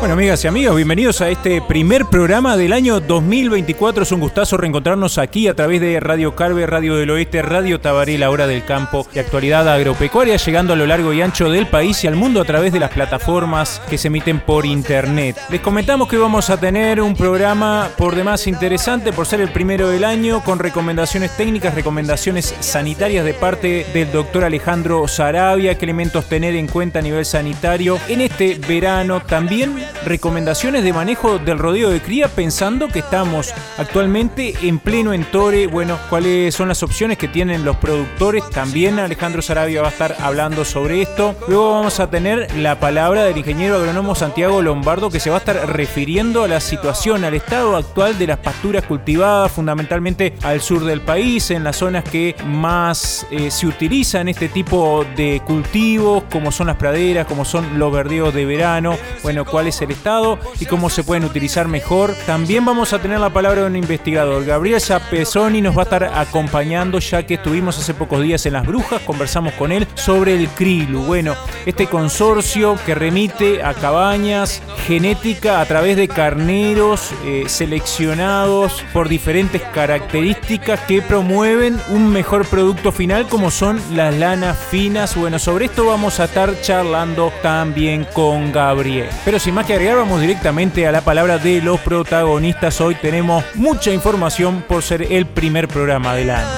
Bueno, amigas y amigos, bienvenidos a este primer programa del año 2024. Es un gustazo reencontrarnos aquí a través de Radio Carve, Radio del Oeste, Radio Tabaré, la hora del campo y actualidad agropecuaria, llegando a lo largo y ancho del país y al mundo a través de las plataformas que se emiten por internet. Les comentamos que vamos a tener un programa por demás interesante por ser el primero del año, con recomendaciones técnicas, recomendaciones sanitarias de parte del doctor Alejandro Sarabia, qué elementos tener en cuenta a nivel sanitario en este verano. También recomendaciones de manejo del rodeo de cría pensando que estamos actualmente en pleno entore. Bueno, cuáles son las opciones que tienen los productores. También Alejandro Sarabia va a estar hablando sobre esto. Luego vamos a tener la palabra del ingeniero agrónomo Santiago Lombardo que se va a estar refiriendo a la situación, al estado actual de las pasturas cultivadas, fundamentalmente al sur del país, en las zonas que más eh, se utilizan este tipo de cultivos, como son las praderas, como son los verdeos de verano. Bueno, cuál el estado y cómo se pueden utilizar mejor. También vamos a tener la palabra de un investigador. Gabriel Sapesoni nos va a estar acompañando ya que estuvimos hace pocos días en Las Brujas, conversamos con él sobre el krilu. Bueno, este consorcio que remite a cabañas, genética a través de carneros eh, seleccionados por diferentes características que promueven un mejor producto final como son las lanas finas. Bueno, sobre esto vamos a estar charlando también con Gabriel. Pero sin más que vamos directamente a la palabra de los protagonistas. Hoy tenemos mucha información por ser el primer programa del año.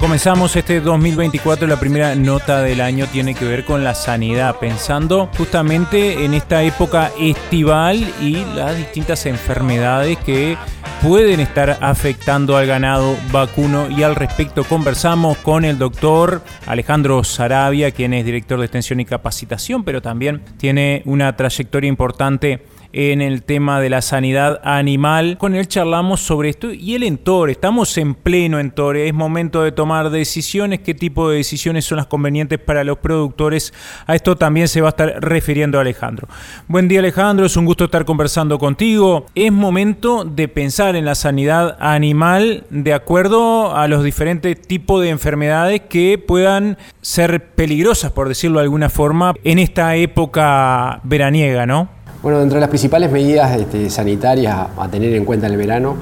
comenzamos este 2024, la primera nota del año tiene que ver con la sanidad, pensando justamente en esta época estival y las distintas enfermedades que pueden estar afectando al ganado vacuno. Y al respecto conversamos con el doctor Alejandro Sarabia, quien es director de extensión y capacitación, pero también tiene una trayectoria importante en el tema de la sanidad animal. Con él charlamos sobre esto y el entore. Estamos en pleno entore. Es momento de tomar decisiones. ¿Qué tipo de decisiones son las convenientes para los productores? A esto también se va a estar refiriendo Alejandro. Buen día Alejandro, es un gusto estar conversando contigo. Es momento de pensar en la sanidad animal de acuerdo a los diferentes tipos de enfermedades que puedan ser peligrosas, por decirlo de alguna forma, en esta época veraniega, ¿no? Bueno, dentro de las principales medidas este, sanitarias a, tener en cuenta en el verano,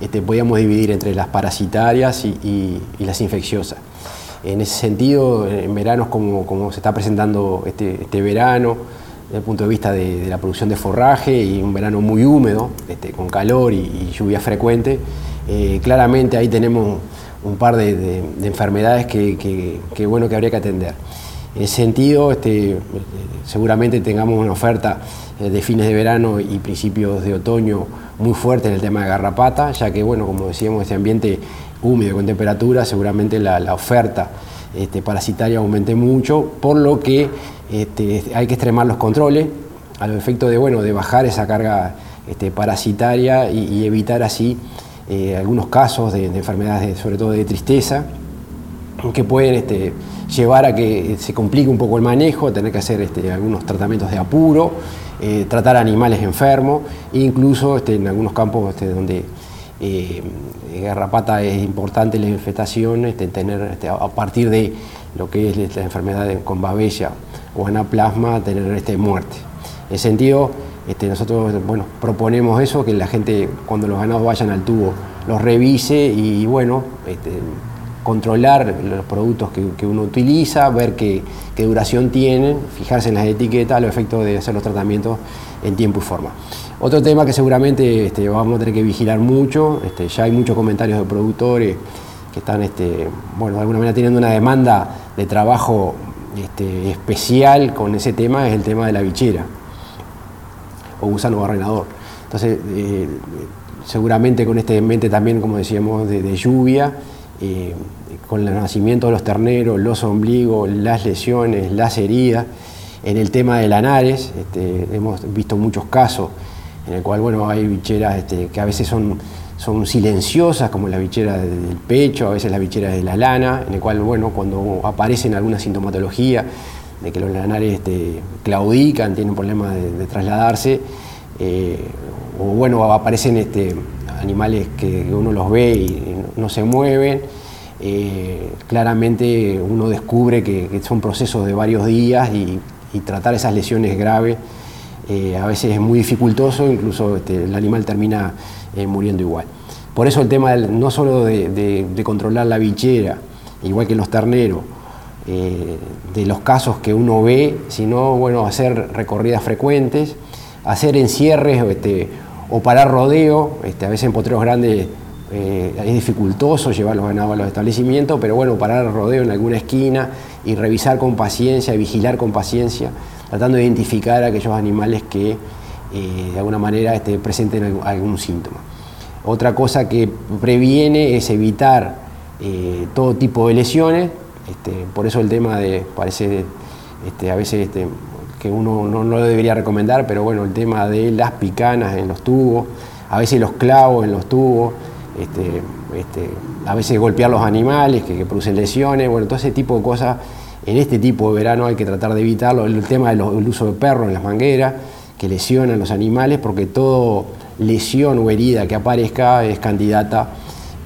este, podíamos dividir entre las parasitarias y, las infecciosas. En ese sentido, en verano, como, se está presentando este, este, verano, desde el punto de vista de, la producción de forraje y un verano muy húmedo, este, con calor y, lluvia frecuente, eh, claramente ahí tenemos un par de, enfermedades que, bueno que habría que atender. En ese sentido, este, seguramente tengamos una oferta eh, de fines de verano y principios de otoño muy fuerte en el tema de garrapata, ya que, bueno, como decíamos, este ambiente húmedo con temperatura, seguramente la, oferta este, parasitaria aumente mucho, por lo que este, hay que extremar los controles a los efectos de, bueno, de bajar esa carga parasitaria y, evitar así eh, algunos casos de, enfermedades, sobre todo de tristeza, que pueden este, llevar a que se complique un poco el manejo, tener que hacer este, algunos tratamientos de apuro eh, tratar animales enfermos, incluso este, en algunos campos donde eh, garrapata es importante la infestación, tener a partir de lo que es la enfermedad con babella o anaplasma, tener este, muerte. En ese sentido, nosotros bueno, proponemos eso, que la gente cuando los ganados vayan al tubo los revise y bueno, controlar los productos que, uno utiliza, ver qué, duración tienen, fijarse en las etiquetas, los efectos de hacer los tratamientos en tiempo y forma. Otro tema que seguramente este, vamos a tener que vigilar mucho, este, ya hay muchos comentarios de productores que están, este, bueno, de alguna manera teniendo una demanda de trabajo especial con ese tema, es el tema de la bichera o gusano barrenador. Entonces, eh, seguramente con este mente también, como decíamos, de lluvia, eh, con el nacimiento de los terneros, los ombligos, las lesiones, las heridas. En el tema de lanares, este, hemos visto muchos casos en el cual bueno, hay bicheras este, que a veces son, son silenciosas, como la bichera del pecho, a veces la bichera de la lana, en el cual bueno, cuando aparecen alguna sintomatología de que los lanares este, claudican, tienen problemas de, trasladarse, eh, o bueno, aparecen este, animales que uno los ve y no se mueven, eh, claramente uno descubre que, son procesos de varios días y, tratar esas lesiones graves eh, a veces es muy dificultoso, incluso este, el animal termina eh, muriendo igual. Por eso el tema no solo de, controlar la bichera, igual que los terneros, de los casos que uno ve, sino bueno, hacer recorridas frecuentes, hacer encierres este, o parar rodeo, este, a veces en potreros grandes eh, es dificultoso llevar los ganados a los establecimientos, pero bueno, parar rodeo en alguna esquina y revisar con paciencia, vigilar con paciencia, tratando de identificar aquellos animales que eh, de alguna manera este, presenten algún síntoma. Otra cosa que previene es evitar eh, todo tipo de lesiones, este, por eso el tema de, parece este, a veces este, que uno no, no, debería recomendar, pero bueno, el tema de las picanas en los tubos, a veces los clavos en los tubos, este, este, a veces golpear los animales que, producen lesiones, bueno, todo ese tipo de cosas en este tipo de verano hay que tratar de evitarlo. El tema del uso de perros en las mangueras, que lesionan los animales, porque toda lesión o herida que aparezca es candidata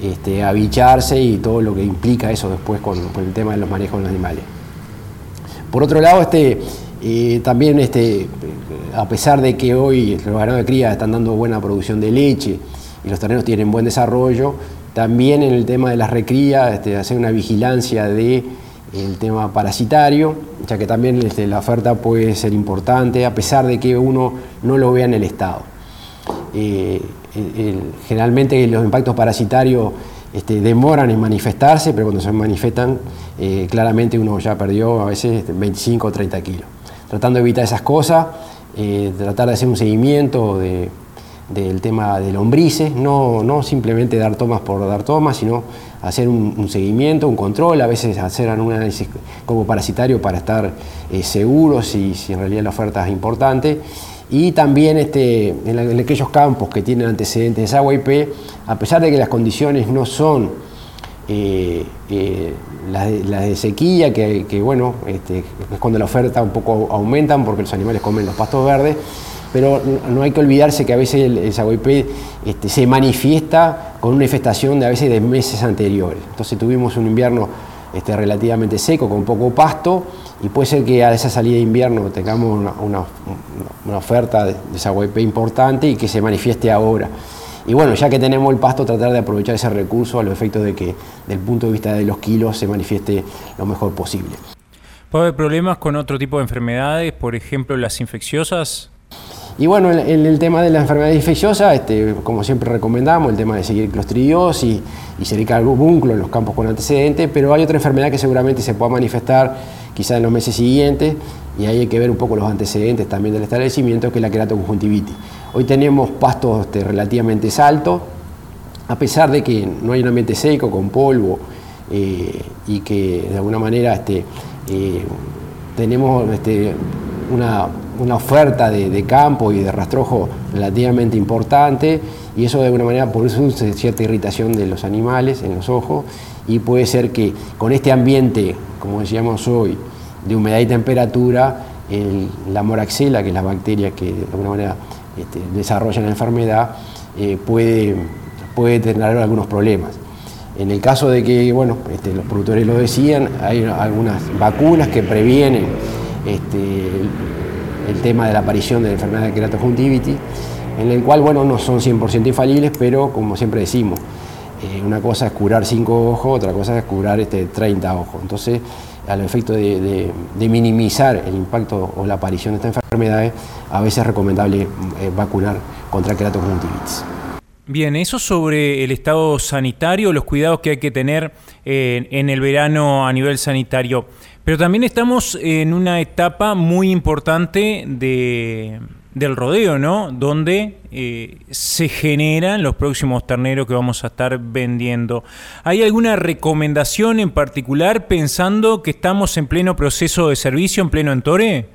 este, a bicharse y todo lo que implica eso después con, el tema de los manejos de los animales. Por otro lado, este, eh, también este, a pesar de que hoy los ganados de cría están dando buena producción de leche, y los terrenos tienen buen desarrollo. También en el tema de las recrías, este, hacer una vigilancia del tema parasitario, ya que también este, la oferta puede ser importante, a pesar de que uno no lo vea en el estado. Eh, generalmente los impactos parasitarios demoran en manifestarse, pero cuando se manifiestan, eh, claramente uno ya perdió a veces 25 o 30 kilos. Tratando de evitar esas cosas, eh, tratar de hacer un seguimiento de, del tema de lombrices, no, no simplemente dar tomas por dar tomas, sino hacer un, seguimiento, un control, a veces hacer un análisis como parasitario para estar eh, seguros si, en realidad la oferta es importante. Y también este, en, aquellos campos que tienen antecedentes de agua IP, a pesar de que las condiciones no son eh, las, de, sequía, que, bueno, este, es cuando la oferta un poco aumentan porque los animales comen los pastos verdes, pero no hay que olvidarse que a veces el, el este, se manifiesta con una infestación de a veces de meses anteriores. Entonces tuvimos un invierno este, relativamente seco, con poco pasto, y puede ser que a esa salida de invierno tengamos una, oferta de, de importante y que se manifieste ahora. Y bueno, ya que tenemos el pasto, tratar de aprovechar ese recurso a los efectos de que, desde el punto de vista de los kilos, se manifieste lo mejor posible. ¿Puede haber problemas con otro tipo de enfermedades, por ejemplo las infecciosas? Y bueno, en, el tema de la enfermedad infecciosa, este, como siempre recomendamos, el tema de seguir clostridiosis y sericar búnculo en los campos con antecedentes, pero hay otra enfermedad que seguramente se pueda manifestar quizás en los meses siguientes, y ahí hay que ver un poco los antecedentes también del establecimiento, que es la queratoconjuntivitis. Hoy tenemos pastos este, relativamente altos, a pesar de que no hay un ambiente seco, con polvo, eh, y que de alguna manera este, eh, tenemos este, una una oferta de, campo y de rastrojo relativamente importante y eso de alguna manera produce cierta irritación de los animales en los ojos y puede ser que con este ambiente, como decíamos hoy, de humedad y temperatura, la moraxela, que es la bacteria que de alguna manera este, desarrolla la enfermedad, eh, puede, puede tener algunos problemas. En el caso de que, bueno, este, los productores lo decían, hay algunas vacunas que previenen este, el tema de la aparición de la enfermedad de queratoconjuntivitis, en el cual, bueno, no son 100% infalibles, pero como siempre decimos, eh, una cosa es curar 5 ojos, otra cosa es curar este, 30 ojos. Entonces, al efecto de, minimizar el impacto o la aparición de estas enfermedades, a veces es recomendable eh, vacunar contra queratoconjuntivitis. Bien, eso sobre el estado sanitario, los cuidados que hay que tener eh, en el verano a nivel sanitario. Pero también estamos en una etapa muy importante de, del rodeo, ¿no? Donde eh, se generan los próximos terneros que vamos a estar vendiendo. ¿Hay alguna recomendación en particular pensando que estamos en pleno proceso de servicio, en pleno entore?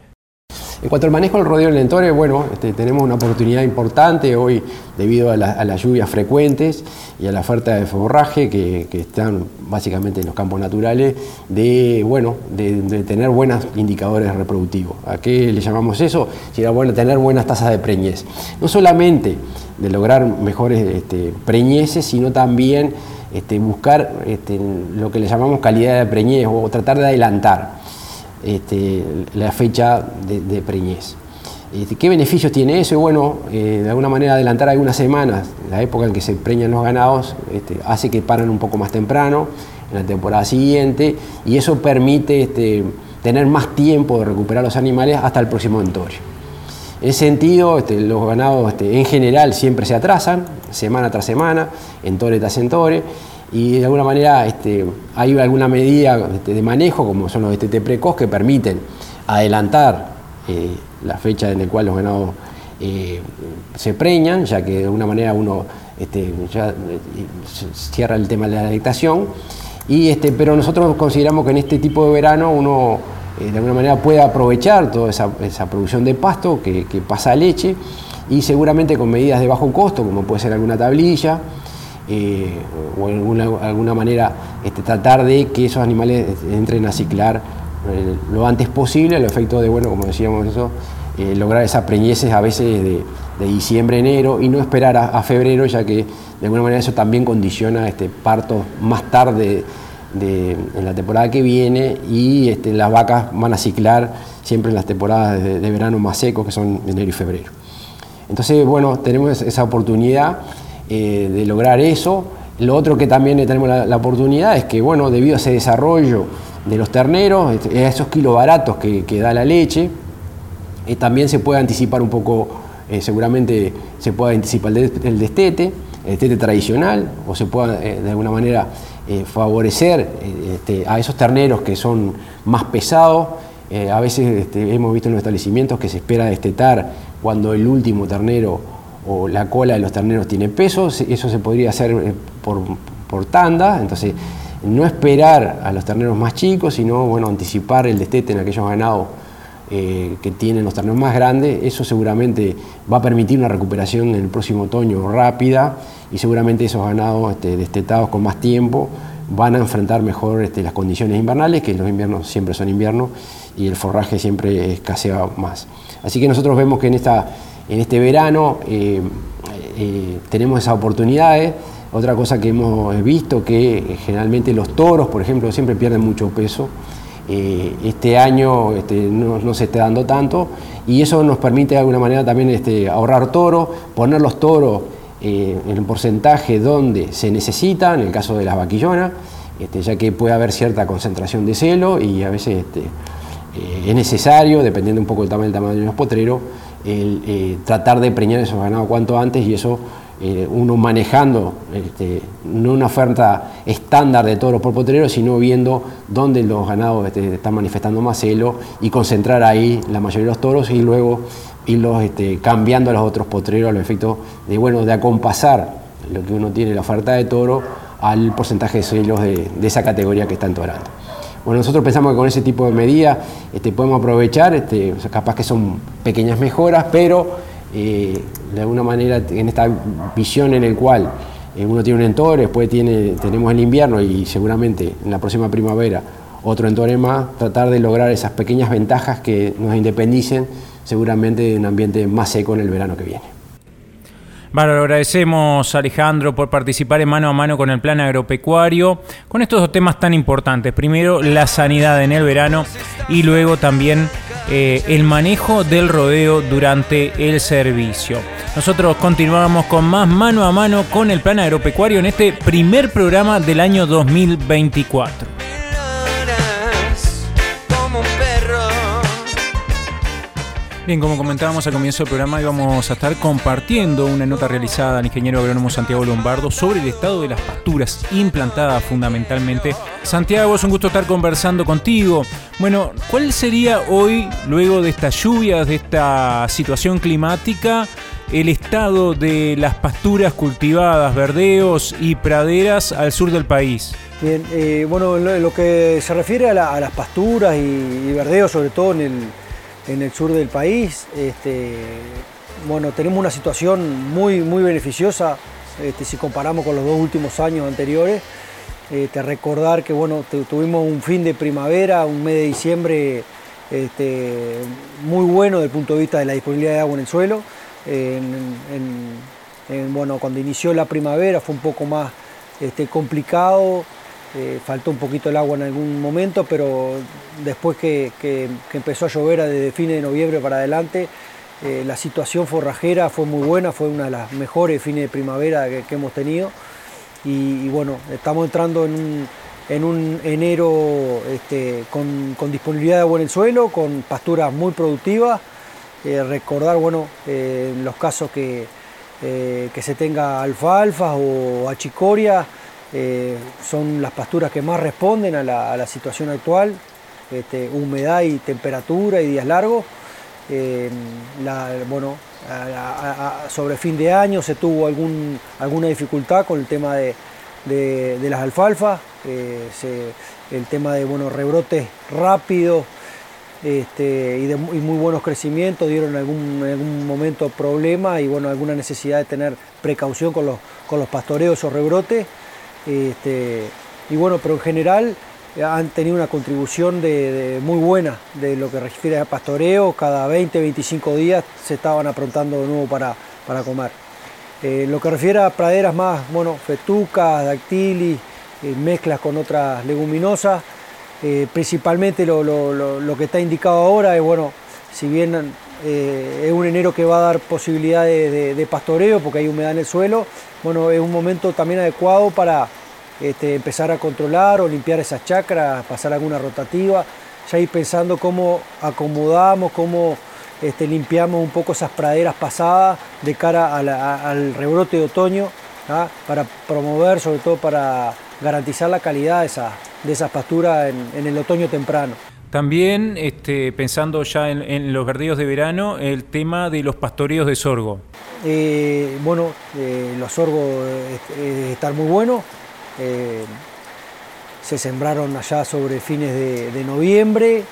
En cuanto al manejo del rodeo en el bueno, este, tenemos una oportunidad importante hoy debido a, las lluvias frecuentes y a la oferta de forraje que, están básicamente en los campos naturales, de, bueno, de, tener buenos indicadores reproductivos. ¿A qué le llamamos eso? Si era bueno tener buenas tasas de preñez. No solamente de lograr mejores este, preñeces, sino también este, buscar lo que le llamamos calidad de preñez o tratar de adelantar. Este, la fecha de, preñez. Este, ¿Qué beneficios tiene eso? Bueno, eh, de alguna manera adelantar algunas semanas, la época en que se preñan los ganados, este, hace que paran un poco más temprano, en la temporada siguiente, y eso permite tener más tiempo de recuperar los animales hasta el próximo entorio. En ese sentido, los ganados en general siempre se atrasan, semana tras semana, entore tras entore, y de alguna manera este, hay alguna medida de manejo, como son los DTT precoz, que permiten adelantar eh, la fecha en la cual los ganados eh, se preñan, ya que de alguna manera uno este, ya eh, cierra el tema de la dictación. Y este, pero nosotros consideramos que en este tipo de verano uno de alguna manera puede aprovechar toda esa, producción de pasto que, que pasa a leche y seguramente con medidas de bajo costo, como puede ser alguna tablilla, eh, o de alguna, alguna manera este, tratar de que esos animales entren a ciclar eh, lo antes posible, el efecto de, bueno, como decíamos eso, eh, lograr esas preñeces a veces de, diciembre, enero y no esperar a, febrero, ya que de alguna manera eso también condiciona este, partos más tarde en la temporada que viene y este, las vacas van a ciclar siempre en las temporadas de, de verano más secos, que son enero y febrero. Entonces, bueno, tenemos esa oportunidad eh, de lograr eso. Lo otro que también tenemos la, oportunidad es que, bueno, debido a ese desarrollo de los terneros, este, a esos kilos baratos que, da la leche, eh, también se puede anticipar un poco, eh, seguramente se puede anticipar el, destete, el destete tradicional, o se puede de alguna manera favorecer este, a esos terneros que son más pesados. a veces este, hemos visto en los establecimientos que se espera destetar cuando el último ternero o la cola de los terneros tiene peso, eso se podría hacer eh, por, tanda, entonces no esperar a los terneros más chicos, sino bueno, anticipar el destete en aquellos ganados eh, que tienen los terneros más grandes, eso seguramente va a permitir una recuperación en el próximo otoño rápida y seguramente esos ganados este, destetados con más tiempo van a enfrentar mejor este, las condiciones invernales, que los inviernos siempre son inviernos y el forraje siempre escasea más. Así que nosotros vemos que en esta en este verano eh, eh, tenemos esas oportunidades. Otra cosa que hemos visto que generalmente los toros, por ejemplo, siempre pierden mucho peso. Eh, este año este, no, se está dando tanto y eso nos permite de alguna manera también este, ahorrar toros, poner los toros en el porcentaje donde se necesita, en el caso de las vaquillonas, este, ya que puede haber cierta concentración de celo y a veces es necesario, dependiendo un poco del tamaño, del tamaño de los potreros, el, eh, tratar de preñar esos ganados cuanto antes y eso eh, uno manejando este, no una oferta estándar de toros por potrero, sino viendo dónde los ganados este, están manifestando más celo y concentrar ahí la mayoría de los toros y luego irlos este, cambiando a los otros potreros a los efectos de, bueno, de acompasar lo que uno tiene la oferta de toro al porcentaje de celos de, esa categoría que está entorando. Bueno, nosotros pensamos que con ese tipo de medidas este, podemos aprovechar, este, capaz que son pequeñas mejoras, pero eh, de alguna manera en esta visión en el cual eh, uno tiene un entore, después tiene, tenemos el invierno y seguramente en la próxima primavera otro entore más, tratar de lograr esas pequeñas ventajas que nos independicen seguramente de un ambiente más seco en el verano que viene. Bueno, agradecemos Alejandro por participar en mano a mano con el plan agropecuario, con estos dos temas tan importantes. Primero, la sanidad en el verano y luego también eh, el manejo del rodeo durante el servicio. Nosotros continuamos con más mano a mano con el plan agropecuario en este primer programa del año 2024. Bien, como comentábamos al comienzo del programa, íbamos a estar compartiendo una nota realizada al ingeniero agrónomo Santiago Lombardo sobre el estado de las pasturas implantadas fundamentalmente. Santiago, es un gusto estar conversando contigo. Bueno, ¿cuál sería hoy, luego de estas lluvias, de esta situación climática, el estado de las pasturas cultivadas, verdeos y praderas al sur del país? Bien, eh, bueno, en lo, que se refiere a, las pasturas y, verdeos, sobre todo en el, en el sur del país, este, bueno, tenemos una situación muy, muy beneficiosa este, si comparamos con los dos últimos años anteriores. Este, recordar que bueno, tuvimos un fin de primavera, un mes de diciembre muy bueno desde el punto de vista de la disponibilidad de agua en el suelo. bueno, cuando inició la primavera fue un poco más complicado, eh, faltó un poquito el agua en algún momento, pero después que, empezó a llover desde fines de noviembre para adelante, eh, la situación forrajera fue muy buena, fue una de las mejores fines de primavera que, hemos tenido. Y, bueno, estamos entrando en un, enero este, con, disponibilidad de agua en el suelo, con pasturas muy productivas. Eh, recordar, bueno, en los casos que, que se tenga alfalfa o achicoria, eh, son las pasturas que más responden a la, situación actual, este, humedad y temperatura y días largos. Eh, bueno, sobre fin de año se tuvo alguna dificultad con el tema de, las alfalfas, eh, el tema de bueno, rebrotes rápidos este, y de muy buenos crecimientos dieron algún, en algún momento problemas y bueno, alguna necesidad de tener precaución con los, con los pastoreos o rebrotes. Este, y bueno, pero en general eh, han tenido una contribución de, muy buena de lo que refiere a pastoreo. Cada 20, 25 días se estaban aprontando de nuevo para, para comer. Eh, lo que refiere a praderas más, bueno, fetucas, dactilis, eh, mezclas con otras leguminosas. principalmente lo, que está indicado ahora es, bueno, si bien es un enero que va a dar posibilidades de pastoreo porque hay humedad en el suelo, bueno, es un momento también adecuado para este, empezar a controlar o limpiar esas chacras, pasar alguna rotativa, ya ir pensando cómo acomodamos, cómo este, limpiamos un poco esas praderas pasadas de cara al rebrote de otoño, ¿ah? para promover, sobre todo para garantizar la calidad de, esas pasturas en, el otoño temprano. También este, pensando ya en, los verdeos de verano, el tema de los pastoreos de sorgo. Eh, bueno, eh, los sorgos eh, están muy buenos. se sembraron allá sobre fines de, noviembre,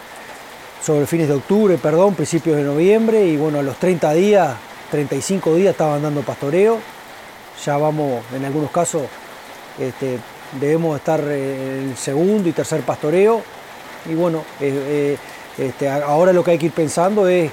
sobre fines de octubre, perdón, principios de noviembre, y bueno, a los 30 días, 35 días estaban dando pastoreo. Ya vamos, en algunos casos, este, debemos estar en el segundo y tercer pastoreo. Y bueno, este, ahora lo que hay que ir pensando es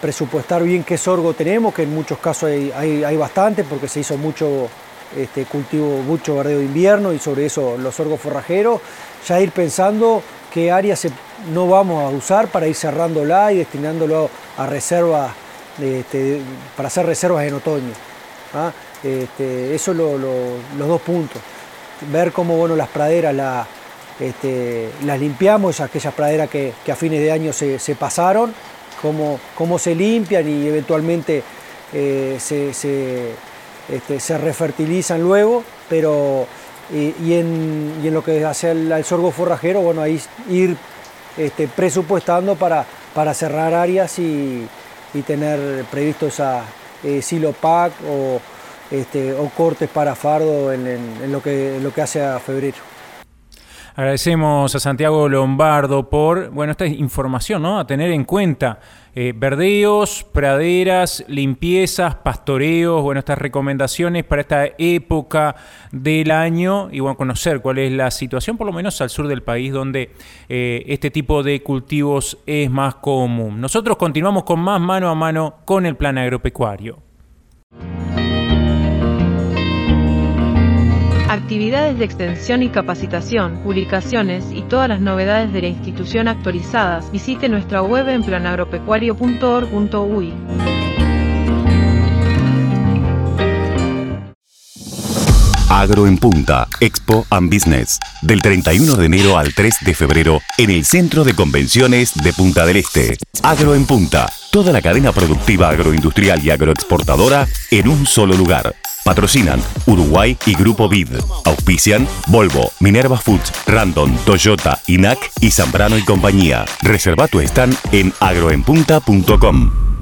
presupuestar bien qué sorgo tenemos, que en muchos casos hay, bastante porque se hizo mucho este, cultivo, mucho verdeo de invierno y sobre eso los sorgos forrajeros, ya ir pensando qué áreas no vamos a usar para ir cerrándola y destinándolo a reservas, este, para hacer reservas en otoño. ¿ah? Eso son los dos puntos. Ver cómo bueno, las praderas las limpiamos, aquellas praderas que, a fines de año se pasaron, cómo, se limpian y eventualmente eh, este, se, refertilizan luego, pero y, en, lo que hace al, sorgo forrajero, bueno, ahí ir este, presupuestando para, para cerrar áreas y, tener previsto esa eh, silo pack o, este, o cortes para fardo en, lo que, en lo que hace a febrero. Agradecemos a Santiago Lombardo por bueno, esta información ¿no? a tener en cuenta. Eh, verdeos, praderas, limpiezas, pastoreos, bueno, estas recomendaciones para esta época del año y bueno, conocer cuál es la situación, por lo menos al sur del país, donde eh, este tipo de cultivos es más común. Nosotros continuamos con más mano a mano con el plan agropecuario. Actividades de extensión y capacitación, publicaciones y todas las novedades de la institución actualizadas, visite nuestra web en planagropecuario.org.uy. Agro en Punta, Expo and Business, del 31 de enero al 3 de febrero en el Centro de Convenciones de Punta del Este. Agro en Punta toda la cadena productiva agroindustrial y agroexportadora en un solo lugar. Patrocinan Uruguay y Grupo Vid. Auspician Volvo, Minerva Foods, Random, Toyota, INAC y Zambrano y compañía. Reserva tu stand en agroenpunta.com.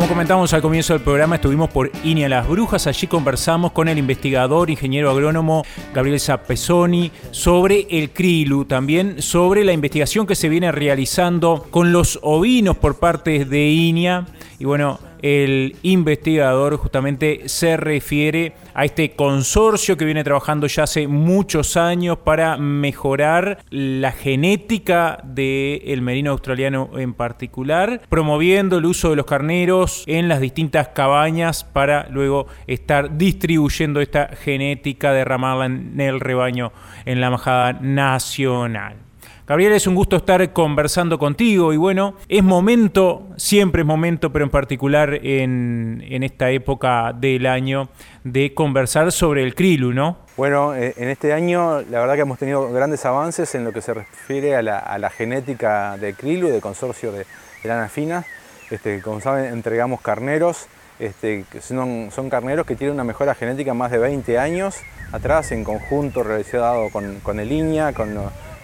Como comentamos al comienzo del programa, estuvimos por INIA Las Brujas. Allí conversamos con el investigador, ingeniero agrónomo Gabriel Zapesoni sobre el krilu, también sobre la investigación que se viene realizando con los ovinos por parte de INIA. Y bueno, el investigador justamente se refiere a este consorcio que viene trabajando ya hace muchos años para mejorar la genética del merino australiano en particular, promoviendo el uso de los carneros en las distintas cabañas para luego estar distribuyendo esta genética, derramarla en el rebaño en la majada nacional. Gabriel, es un gusto estar conversando contigo y bueno, es momento, siempre es momento, pero en particular en, esta época del año, de conversar sobre el krilu, ¿no? Bueno, eh, en este año la verdad que hemos tenido grandes avances en lo que se refiere a la, genética de krilu, de consorcio de, lana fina. Este, como saben, entregamos carneros, este, son, carneros que tienen una mejora genética más de 20 años atrás, en conjunto realizado con, con el INIA, con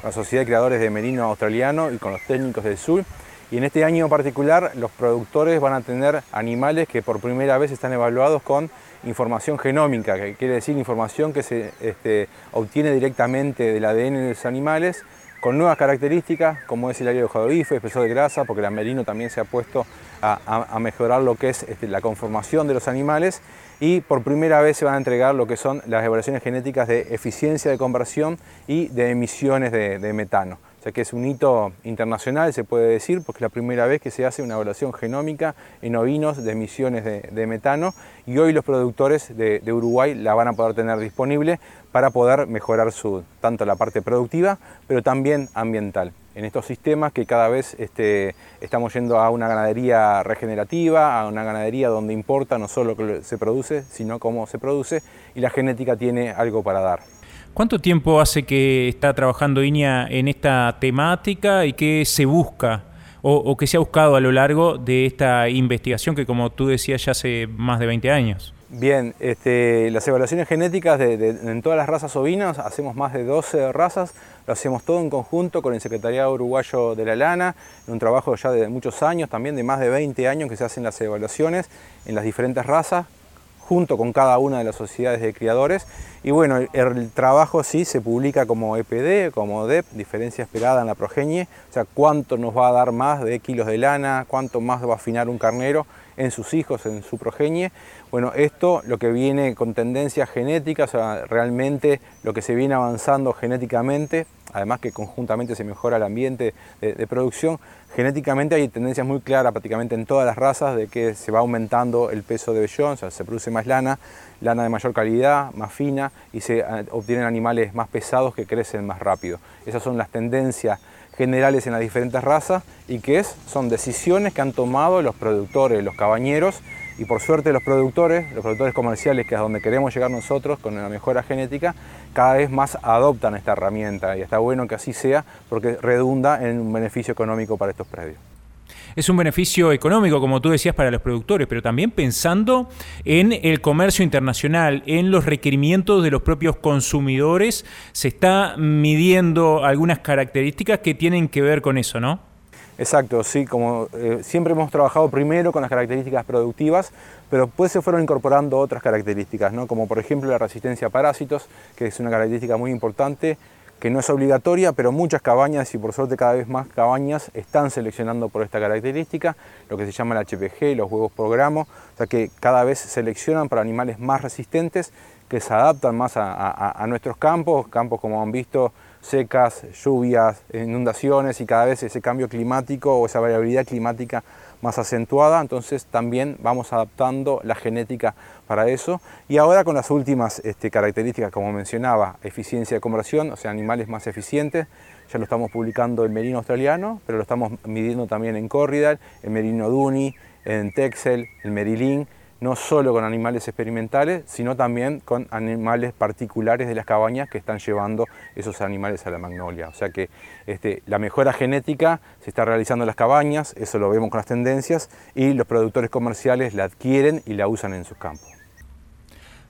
la Sociedad de Creadores de Merino Australiano y con los técnicos del sur. Y en este año en particular los productores van a tener animales que por primera vez están evaluados con información genómica, que quiere decir información que se este, obtiene directamente del ADN de los animales con nuevas características como es el área de bife, espesor de grasa, porque el merino también se ha puesto a, mejorar lo que es este, la conformación de los animales y por primera vez se van a entregar lo que son las evaluaciones genéticas de eficiencia de conversión y de emisiones de, metano. Sea que es un hito internacional, se puede decir, porque es la primera vez que se hace una evaluación genómica en ovinos de emisiones de, metano y hoy los productores de, de, Uruguay la van a poder tener disponible para poder mejorar su, tanto la parte productiva, pero también ambiental en estos sistemas que cada vez este, estamos yendo a una ganadería regenerativa, a una ganadería donde importa no solo lo que se produce, sino cómo se produce y la genética tiene algo para dar. ¿Cuánto tiempo hace que está trabajando INIA en esta temática y qué se busca o, o qué se ha buscado a lo largo de esta investigación que como tú decías ya hace más de 20 años? Bien, este, las evaluaciones genéticas en todas las razas ovinas, hacemos más de 12 razas, lo hacemos todo en conjunto con el Secretariado Uruguayo de la Lana, en un trabajo ya de muchos años, también de más de 20 años que se hacen las evaluaciones en las diferentes razas, junto con cada una de las sociedades de criadores. Y bueno, el, trabajo sí se publica como EPD, como DEP, diferencia esperada en la progenie, o sea, cuánto nos va a dar más de kilos de lana, cuánto más va a afinar un carnero en sus hijos, en su progenie. Bueno, esto lo que viene con tendencias genéticas, o sea, realmente lo que se viene avanzando genéticamente, además que conjuntamente se mejora el ambiente de, producción, genéticamente hay tendencias muy claras prácticamente en todas las razas de que se va aumentando el peso de vellón, o sea, se produce más lana, lana de mayor calidad, más fina y se eh, obtienen animales más pesados que crecen más rápido. Esas son las tendencias generales en las diferentes razas y que son decisiones que han tomado los productores, los cabañeros y por suerte los productores, los productores comerciales, que es donde queremos llegar nosotros con la mejora genética, cada vez más adoptan esta herramienta y está bueno que así sea porque redunda en un beneficio económico para estos predios es un beneficio económico, como tú decías, para los productores, pero también pensando en el comercio internacional, en los requerimientos de los propios consumidores, se está midiendo algunas características que tienen que ver con eso, ¿no? Exacto, sí, como eh, siempre hemos trabajado primero con las características productivas, pero después se fueron incorporando otras características, ¿no? como por ejemplo la resistencia a parásitos, que es una característica muy importante, que no es obligatoria, pero muchas cabañas y por suerte cada vez más cabañas están seleccionando por esta característica, lo que se llama el HPG, los huevos por gramo, o sea que cada vez seleccionan para animales más resistentes que se adaptan más a, nuestros campos, campos como han visto, secas, lluvias, inundaciones y cada vez ese cambio climático o esa variabilidad climática más acentuada, entonces también vamos adaptando la genética para eso. Y ahora con las últimas este, características, como mencionaba, eficiencia de conversión, o sea, animales más eficientes, ya lo estamos publicando en merino australiano, pero lo estamos midiendo también en Corridal, en merino Duni, en Texel, en Merilín, no solo con animales experimentales, sino también con animales particulares de las cabañas que están llevando esos animales a la magnolia. O sea que este, la mejora genética se está realizando en las cabañas, eso lo vemos con las tendencias, y los productores comerciales la adquieren y la usan en sus campos.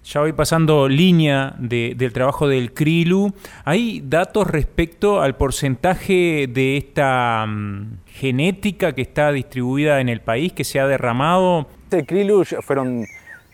Ya voy pasando línea del trabajo del CRILU. ¿Hay datos respecto al porcentaje de esta mm, genética que está distribuida en el país, que se ha derramado? El CRILU fueron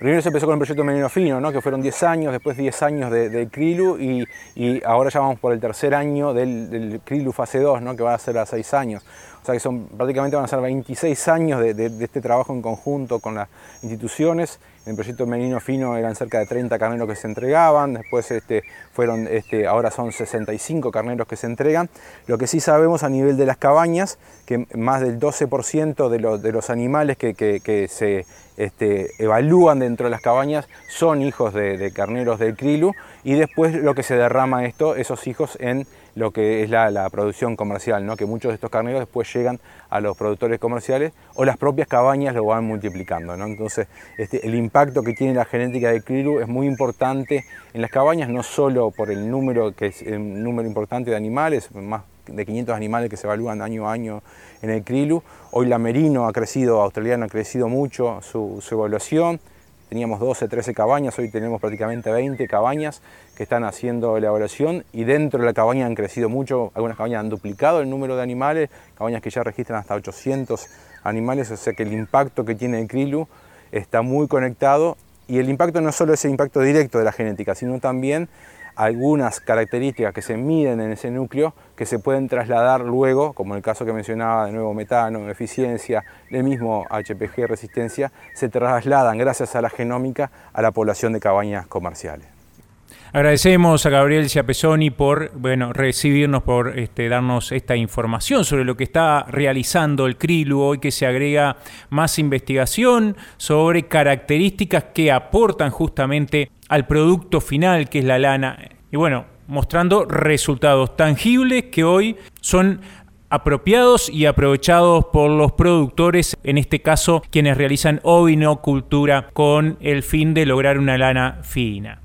Primero se empezó con el proyecto Menino Fino, ¿no? que fueron 10 años, después 10 años de, CRILU y, ahora ya vamos por el tercer año del, del fase 2, ¿no? que va a ser a 6 años. O sea que son, prácticamente van a ser 26 años de, este trabajo en conjunto con las instituciones. En el proyecto Menino Fino eran cerca de 30 carneros que se entregaban, después este, fueron, este, ahora son 65 carneros que se entregan. Lo que sí sabemos a nivel de las cabañas, que más del 12% de, los animales que, se este, evalúan dentro de las cabañas son hijos de, carneros del Krilu y después lo que se derrama esto, esos hijos en lo que es la, producción comercial, ¿no? que muchos de estos carneros después llegan a los productores comerciales o las propias cabañas lo van multiplicando. Entonces este, el impacto que tiene la genética de krilu es muy importante en las cabañas, no solo por el número, importante de animales, más de 500 animales que se evalúan año a año en el krilu. Hoy la merino ha crecido, australiano ha crecido mucho su evaluación teníamos 12, 13 cabañas, hoy tenemos prácticamente 20 cabañas que están haciendo la evaluación y dentro de la cabaña han crecido mucho, algunas cabañas han duplicado el número de animales, cabañas que ya registran hasta 800 animales, o sea que el impacto que tiene el krilu está muy conectado y el impacto no es solo ese impacto directo de la genética, sino también algunas características que se miden en ese núcleo que se pueden trasladar luego, como el caso que mencionaba de nuevo metano, eficiencia, el mismo HPG resistencia, se trasladan gracias a la genómica a la población de cabañas comerciales. Agradecemos a Gabriel Ciapesoni por bueno, recibirnos, por este, darnos esta información sobre lo que está realizando el CRILU hoy que se agrega más investigación sobre características que aportan justamente al producto final que es la lana. Y bueno, mostrando resultados tangibles que hoy son apropiados y aprovechados por los productores, en este caso quienes realizan ovinocultura con el fin de lograr una lana fina.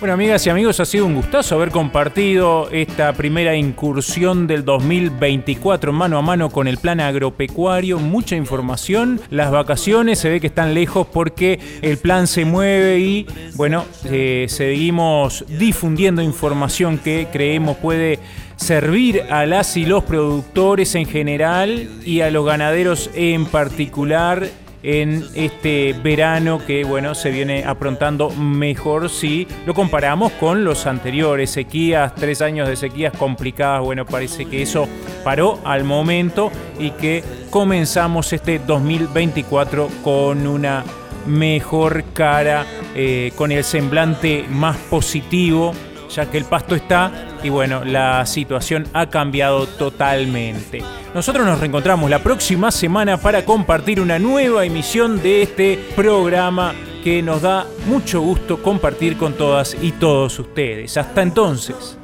Bueno, amigas y amigos, ha sido un gustazo haber compartido esta primera incursión del 2024 mano a mano con el plan agropecuario. Mucha información. Las vacaciones se ve que están lejos porque el plan se mueve y, bueno, eh, seguimos difundiendo información que creemos puede servir a las y los productores en general y a los ganaderos en particular en este verano que bueno se viene aprontando mejor si lo comparamos con los anteriores. Sequías tres años de sequías complicadas bueno parece que eso paró al momento y que comenzamos este 2024 con una mejor cara eh, con el semblante más positivo ya que el pasto está y bueno, la situación ha cambiado totalmente. Nosotros nos reencontramos la próxima semana para compartir una nueva emisión de este programa que nos da mucho gusto compartir con todas y todos ustedes. Hasta entonces.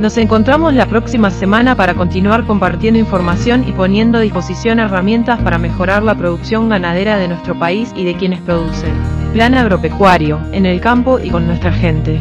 Nos encontramos la próxima semana para continuar compartiendo información y poniendo a disposición herramientas para mejorar la producción ganadera de nuestro país y de quienes producen. Plan agropecuario, en el campo y con nuestra gente.